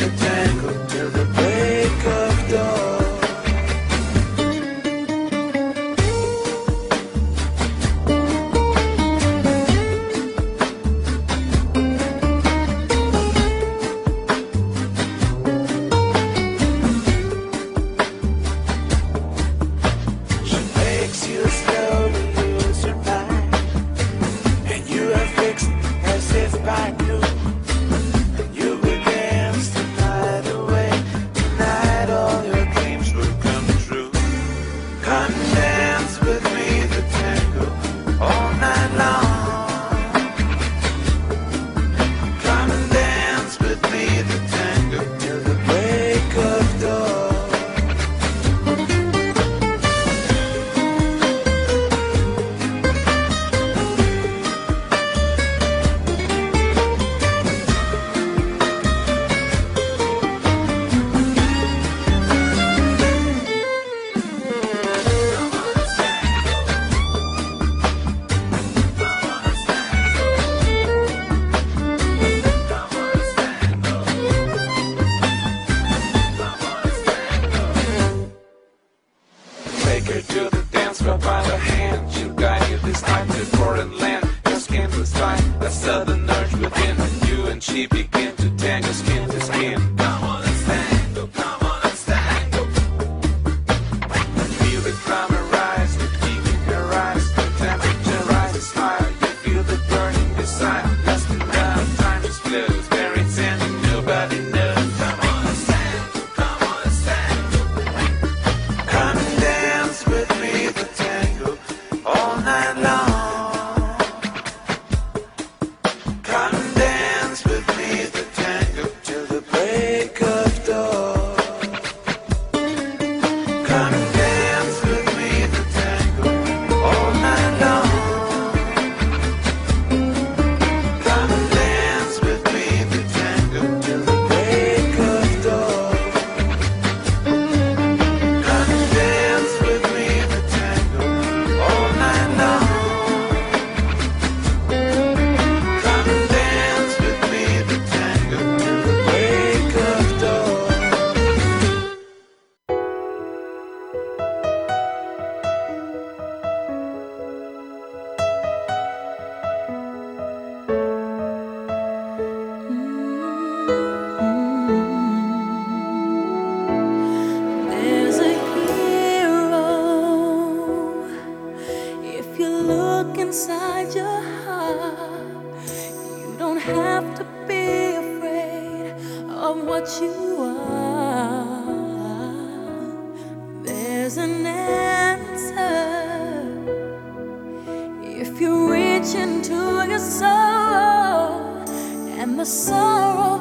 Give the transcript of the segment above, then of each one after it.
the the sorrow.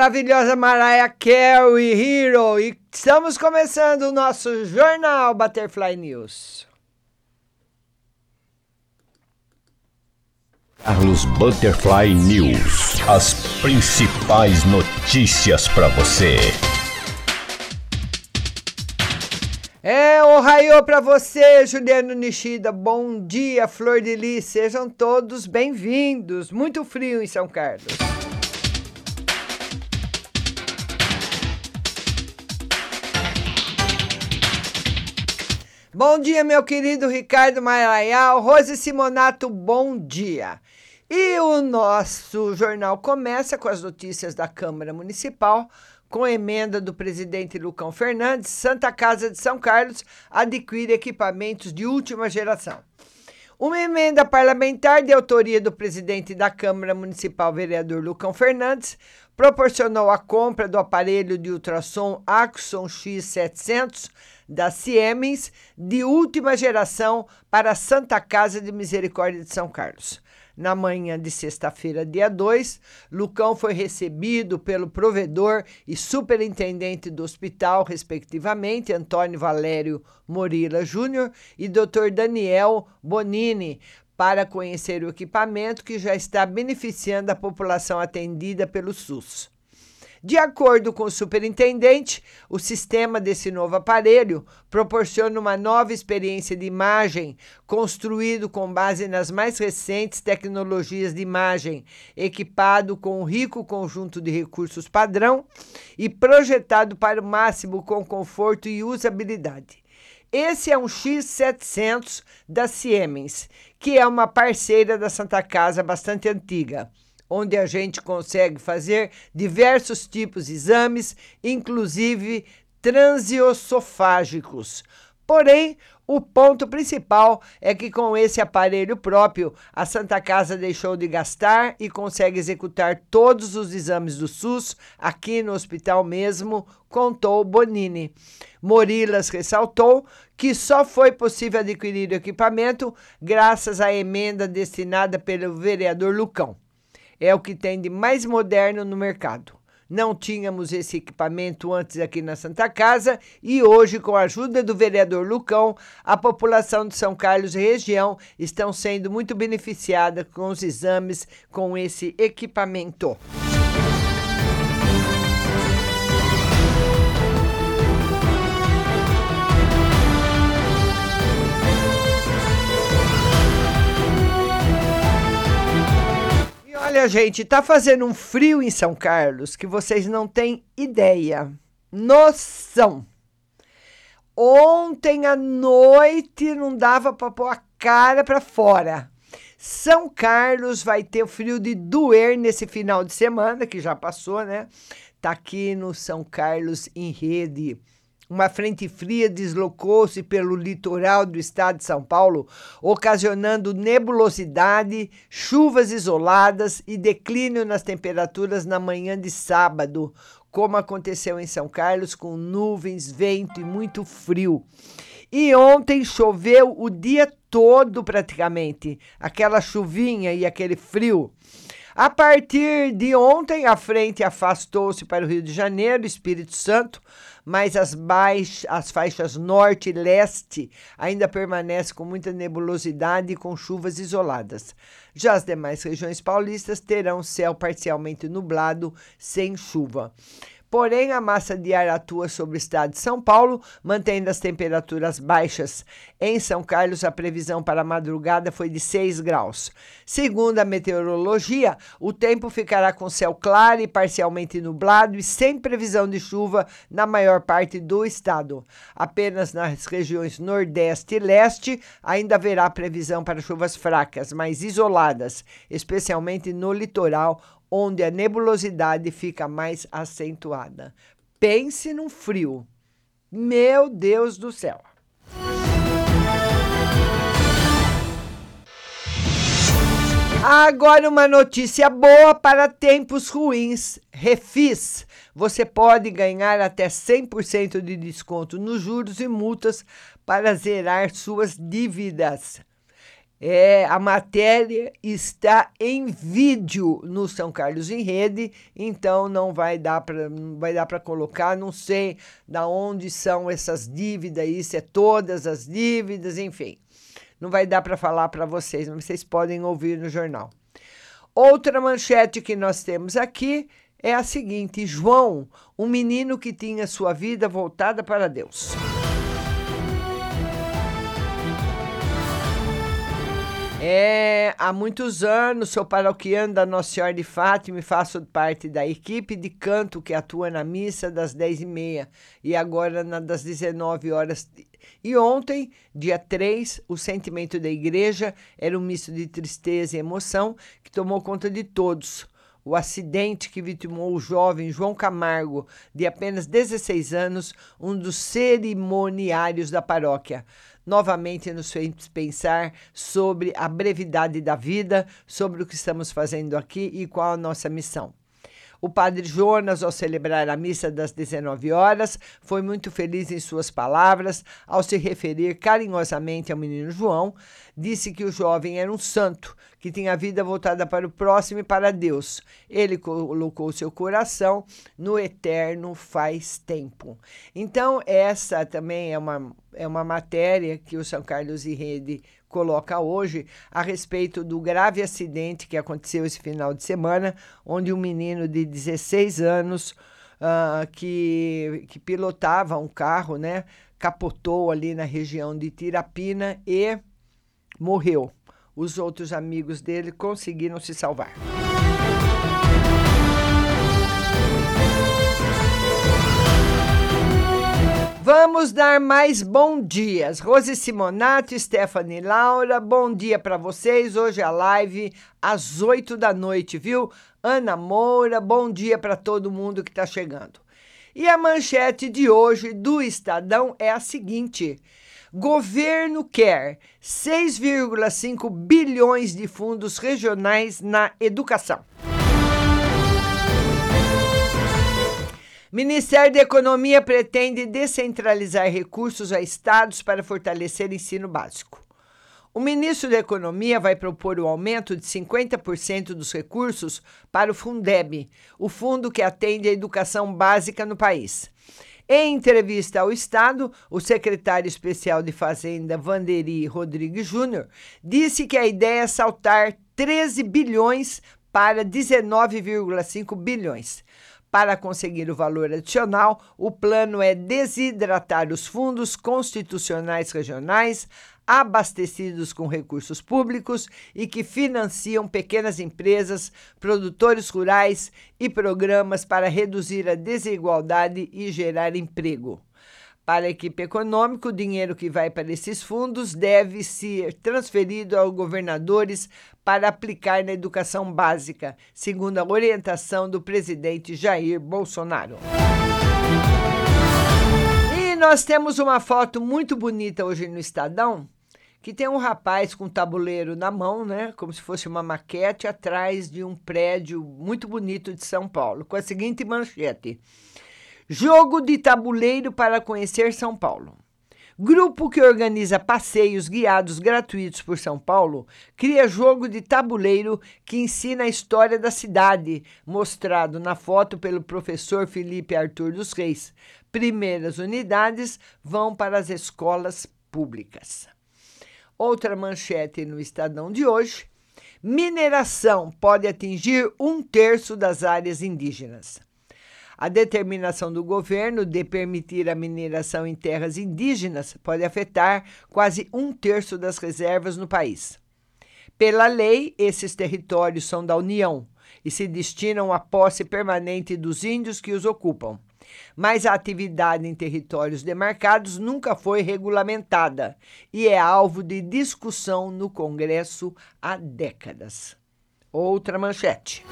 Maravilhosa Mariah Carey Hero e estamos começando o nosso jornal Butterfly News. Carlos Butterfly News. As principais notícias para você. É, o raio para você, Juliano Nishida. Bom dia, Flor de Lis. Sejam todos bem-vindos. Muito frio em São Carlos. Bom dia, meu querido Ricardo Maraial, Rose Simonato, bom dia. E o nosso jornal começa com as notícias da Câmara Municipal, com emenda do presidente Lucão Fernandes, Santa Casa de São Carlos adquire equipamentos de última geração. Uma emenda parlamentar de autoria do presidente da Câmara Municipal, vereador Lucão Fernandes, proporcionou a compra do aparelho de ultrassom Axon X700 da Siemens de última geração para a Santa Casa de Misericórdia de São Carlos. Na manhã de sexta-feira, dia 2, Lucão foi recebido pelo provedor e superintendente do hospital, respectivamente, Antônio Valério Morila Júnior e Dr. Daniel Bonini, para conhecer o equipamento que já está beneficiando a população atendida pelo SUS. De acordo com o superintendente, o sistema desse novo aparelho proporciona uma nova experiência de imagem, construído com base nas mais recentes tecnologias de imagem, equipado com um rico conjunto de recursos padrão e projetado para o máximo com conforto e usabilidade. Esse é um X700 da Siemens, que é uma parceira da Santa Casa bastante antiga onde a gente consegue fazer diversos tipos de exames, inclusive transiosofágicos. Porém, o ponto principal é que com esse aparelho próprio, a Santa Casa deixou de gastar e consegue executar todos os exames do SUS aqui no hospital mesmo, contou Bonini. Morilas ressaltou que só foi possível adquirir o equipamento graças à emenda destinada pelo vereador Lucão é o que tem de mais moderno no mercado. Não tínhamos esse equipamento antes aqui na Santa Casa e hoje, com a ajuda do vereador Lucão, a população de São Carlos e região estão sendo muito beneficiada com os exames com esse equipamento. Olha, gente, tá fazendo um frio em São Carlos que vocês não têm ideia, noção. Ontem à noite não dava para pôr a cara para fora. São Carlos vai ter frio de doer nesse final de semana, que já passou, né? Tá aqui no São Carlos em rede. Uma frente fria deslocou-se pelo litoral do estado de São Paulo, ocasionando nebulosidade, chuvas isoladas e declínio nas temperaturas na manhã de sábado, como aconteceu em São Carlos, com nuvens, vento e muito frio. E ontem choveu o dia todo praticamente, aquela chuvinha e aquele frio. A partir de ontem, a frente afastou-se para o Rio de Janeiro, Espírito Santo, mas as, baixas, as faixas norte e leste ainda permanecem com muita nebulosidade e com chuvas isoladas. Já as demais regiões paulistas terão céu parcialmente nublado, sem chuva. Porém, a massa de ar atua sobre o estado de São Paulo, mantendo as temperaturas baixas. Em São Carlos, a previsão para a madrugada foi de 6 graus. Segundo a meteorologia, o tempo ficará com céu claro e parcialmente nublado e sem previsão de chuva na maior parte do estado. Apenas nas regiões Nordeste e Leste ainda haverá previsão para chuvas fracas, mas isoladas, especialmente no litoral, onde a nebulosidade fica mais acentuada. Pense num frio. Meu Deus do céu! Agora uma notícia boa para tempos ruins. Refis, você pode ganhar até 100% de desconto nos juros e multas para zerar suas dívidas. É, a matéria está em vídeo no São Carlos em Rede, então não vai dar para vai dar para colocar, não sei da onde são essas dívidas, isso é todas as dívidas, enfim. Não vai dar para falar para vocês, mas vocês podem ouvir no jornal. Outra manchete que nós temos aqui é a seguinte: João, um menino que tinha sua vida voltada para Deus. É, há muitos anos sou paroquiano da Nossa Senhora de Fátima e faço parte da equipe de canto que atua na missa das 10h30 e agora na das 19 horas. E ontem, dia 3, o sentimento da igreja era um misto de tristeza e emoção que tomou conta de todos. O acidente que vitimou o jovem João Camargo, de apenas 16 anos, um dos cerimoniários da paróquia novamente nos fez pensar sobre a brevidade da vida, sobre o que estamos fazendo aqui e qual a nossa missão. O padre Jonas, ao celebrar a missa das 19 horas, foi muito feliz em suas palavras ao se referir carinhosamente ao menino João. Disse que o jovem era um santo, que tinha a vida voltada para o próximo e para Deus. Ele colocou seu coração no eterno faz tempo. Então, essa também é uma, é uma matéria que o São Carlos e Rede coloca hoje a respeito do grave acidente que aconteceu esse final de semana, onde um menino de 16 anos uh, que, que pilotava um carro, né, capotou ali na região de Tirapina e morreu. Os outros amigos dele conseguiram se salvar. Vamos dar mais bom dias. Rose Simonato, Stephanie Laura, bom dia para vocês. Hoje é a live às 8 da noite, viu? Ana Moura, bom dia para todo mundo que está chegando. E a manchete de hoje do Estadão é a seguinte: Governo quer 6,5 bilhões de fundos regionais na educação. Ministério da Economia pretende descentralizar recursos a estados para fortalecer ensino básico. O ministro da Economia vai propor o aumento de 50% dos recursos para o Fundeb, o fundo que atende à educação básica no país. Em entrevista ao Estado, o secretário especial de Fazenda, Vanderi Rodrigues Júnior, disse que a ideia é saltar 13 bilhões para 19,5 bilhões. Para conseguir o valor adicional, o plano é desidratar os fundos constitucionais regionais abastecidos com recursos públicos e que financiam pequenas empresas, produtores rurais e programas para reduzir a desigualdade e gerar emprego. Para a equipe econômica, o dinheiro que vai para esses fundos deve ser transferido aos governadores para aplicar na educação básica, segundo a orientação do presidente Jair Bolsonaro. E nós temos uma foto muito bonita hoje no Estadão, que tem um rapaz com um tabuleiro na mão, né, como se fosse uma maquete atrás de um prédio muito bonito de São Paulo, com a seguinte manchete: Jogo de tabuleiro para conhecer São Paulo. Grupo que organiza passeios guiados gratuitos por São Paulo cria jogo de tabuleiro que ensina a história da cidade, mostrado na foto pelo professor Felipe Arthur dos Reis. Primeiras unidades vão para as escolas públicas. Outra manchete no Estadão de hoje: mineração pode atingir um terço das áreas indígenas. A determinação do governo de permitir a mineração em terras indígenas pode afetar quase um terço das reservas no país. Pela lei, esses territórios são da União e se destinam à posse permanente dos índios que os ocupam. Mas a atividade em territórios demarcados nunca foi regulamentada e é alvo de discussão no Congresso há décadas. Outra manchete.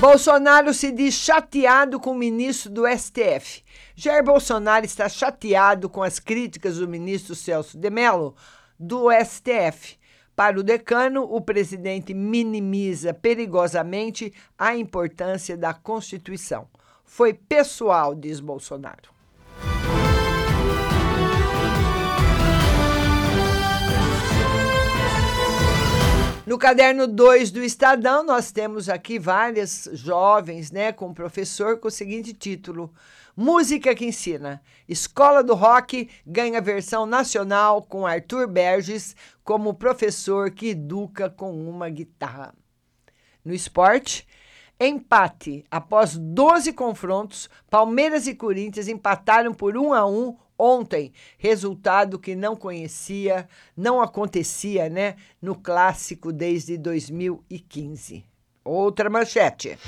Bolsonaro se diz chateado com o ministro do STF. Jair Bolsonaro está chateado com as críticas do ministro Celso de Mello do STF. Para o decano, o presidente minimiza perigosamente a importância da Constituição. Foi pessoal, diz Bolsonaro. No caderno 2 do Estadão, nós temos aqui várias jovens, né, com professor com o seguinte título: Música que ensina. Escola do Rock ganha versão nacional com Arthur Berges como professor que educa com uma guitarra. No esporte, empate. Após 12 confrontos, Palmeiras e Corinthians empataram por 1 a 1 ontem, resultado que não conhecia, não acontecia, né, no clássico desde 2015. Outra manchete.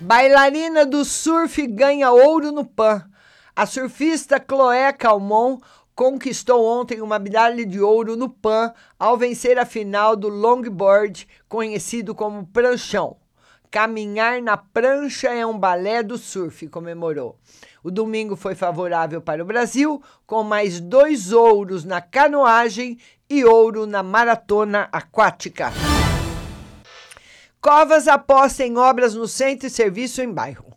Bailarina do surf ganha ouro no PAN. A surfista Chloé Calmon conquistou ontem uma medalha de ouro no PAN ao vencer a final do longboard, conhecido como pranchão. Caminhar na prancha é um balé do surf, comemorou. O domingo foi favorável para o Brasil, com mais dois ouros na canoagem e ouro na maratona aquática. Covas aposta em obras no centro e serviço em bairro.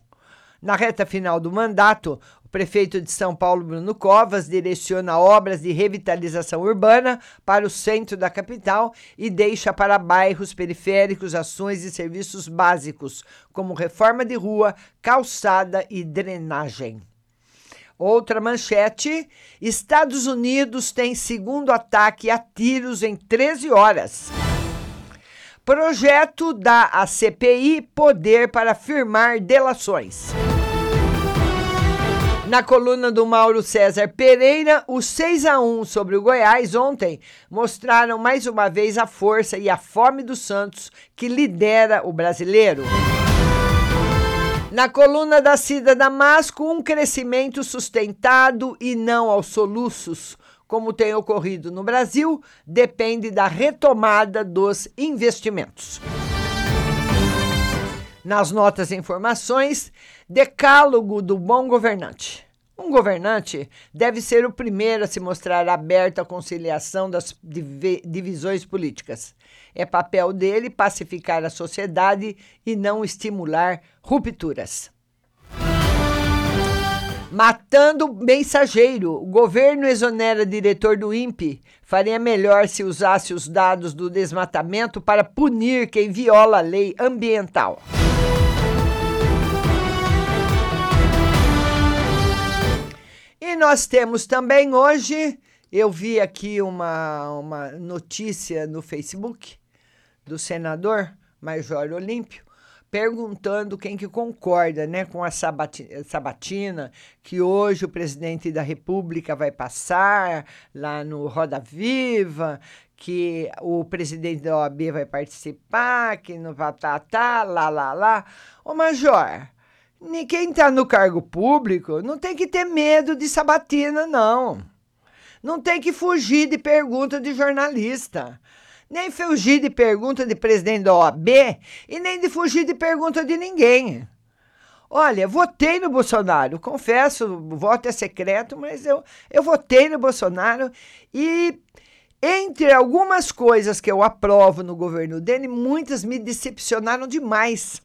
Na reta final do mandato, o prefeito de São Paulo, Bruno Covas, direciona obras de revitalização urbana para o centro da capital e deixa para bairros periféricos ações e serviços básicos, como reforma de rua, calçada e drenagem. Outra manchete: Estados Unidos tem segundo ataque a tiros em 13 horas. Projeto dá à CPI poder para firmar delações. Na coluna do Mauro César Pereira, os 6 a 1 sobre o Goiás ontem mostraram mais uma vez a força e a fome do Santos, que lidera o brasileiro. Na coluna da Cida Damasco, um crescimento sustentado e não aos soluços, como tem ocorrido no Brasil, depende da retomada dos investimentos. Nas notas e informações, decálogo do bom governante. Um governante deve ser o primeiro a se mostrar aberto à conciliação das divisões políticas. É papel dele pacificar a sociedade e não estimular rupturas. Matando mensageiro. O governo exonera diretor do INPE. Faria melhor se usasse os dados do desmatamento para punir quem viola a lei ambiental. E nós temos também hoje, eu vi aqui uma, uma notícia no Facebook do senador Major Olímpio, perguntando quem que concorda né, com a sabatina, que hoje o presidente da República vai passar lá no Roda Viva, que o presidente da OAB vai participar, que vai tá, tá, lá, lá, lá. Ô, Major, quem está no cargo público não tem que ter medo de sabatina, não. Não tem que fugir de pergunta de jornalista. Nem fugir de pergunta de presidente da OAB e nem de fugir de pergunta de ninguém. Olha, votei no Bolsonaro, confesso, o voto é secreto, mas eu, eu votei no Bolsonaro e entre algumas coisas que eu aprovo no governo dele, muitas me decepcionaram demais.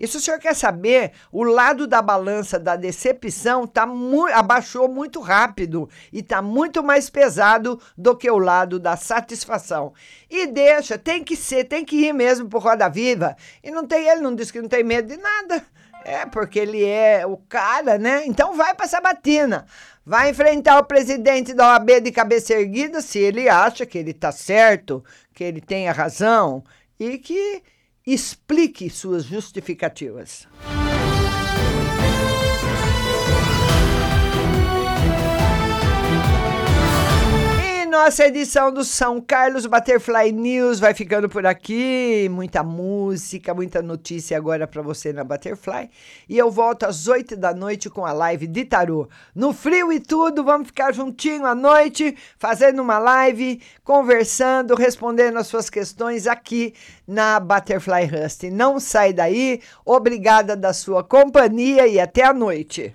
E se o senhor quer saber, o lado da balança da decepção tá mu abaixou muito rápido e está muito mais pesado do que o lado da satisfação. E deixa, tem que ser, tem que ir mesmo por Roda Viva. E não tem, ele não disse que não tem medo de nada. É, porque ele é o cara, né? Então vai para Sabatina. Vai enfrentar o presidente da OAB de cabeça erguida se ele acha que ele está certo, que ele tem a razão e que Explique suas justificativas. Nossa edição do São Carlos Butterfly News vai ficando por aqui. Muita música, muita notícia agora para você na Butterfly. E eu volto às 8 da noite com a live de tarô. No frio e tudo, vamos ficar juntinho à noite, fazendo uma live, conversando, respondendo as suas questões aqui na Butterfly Rust. Não sai daí. Obrigada da sua companhia e até a noite.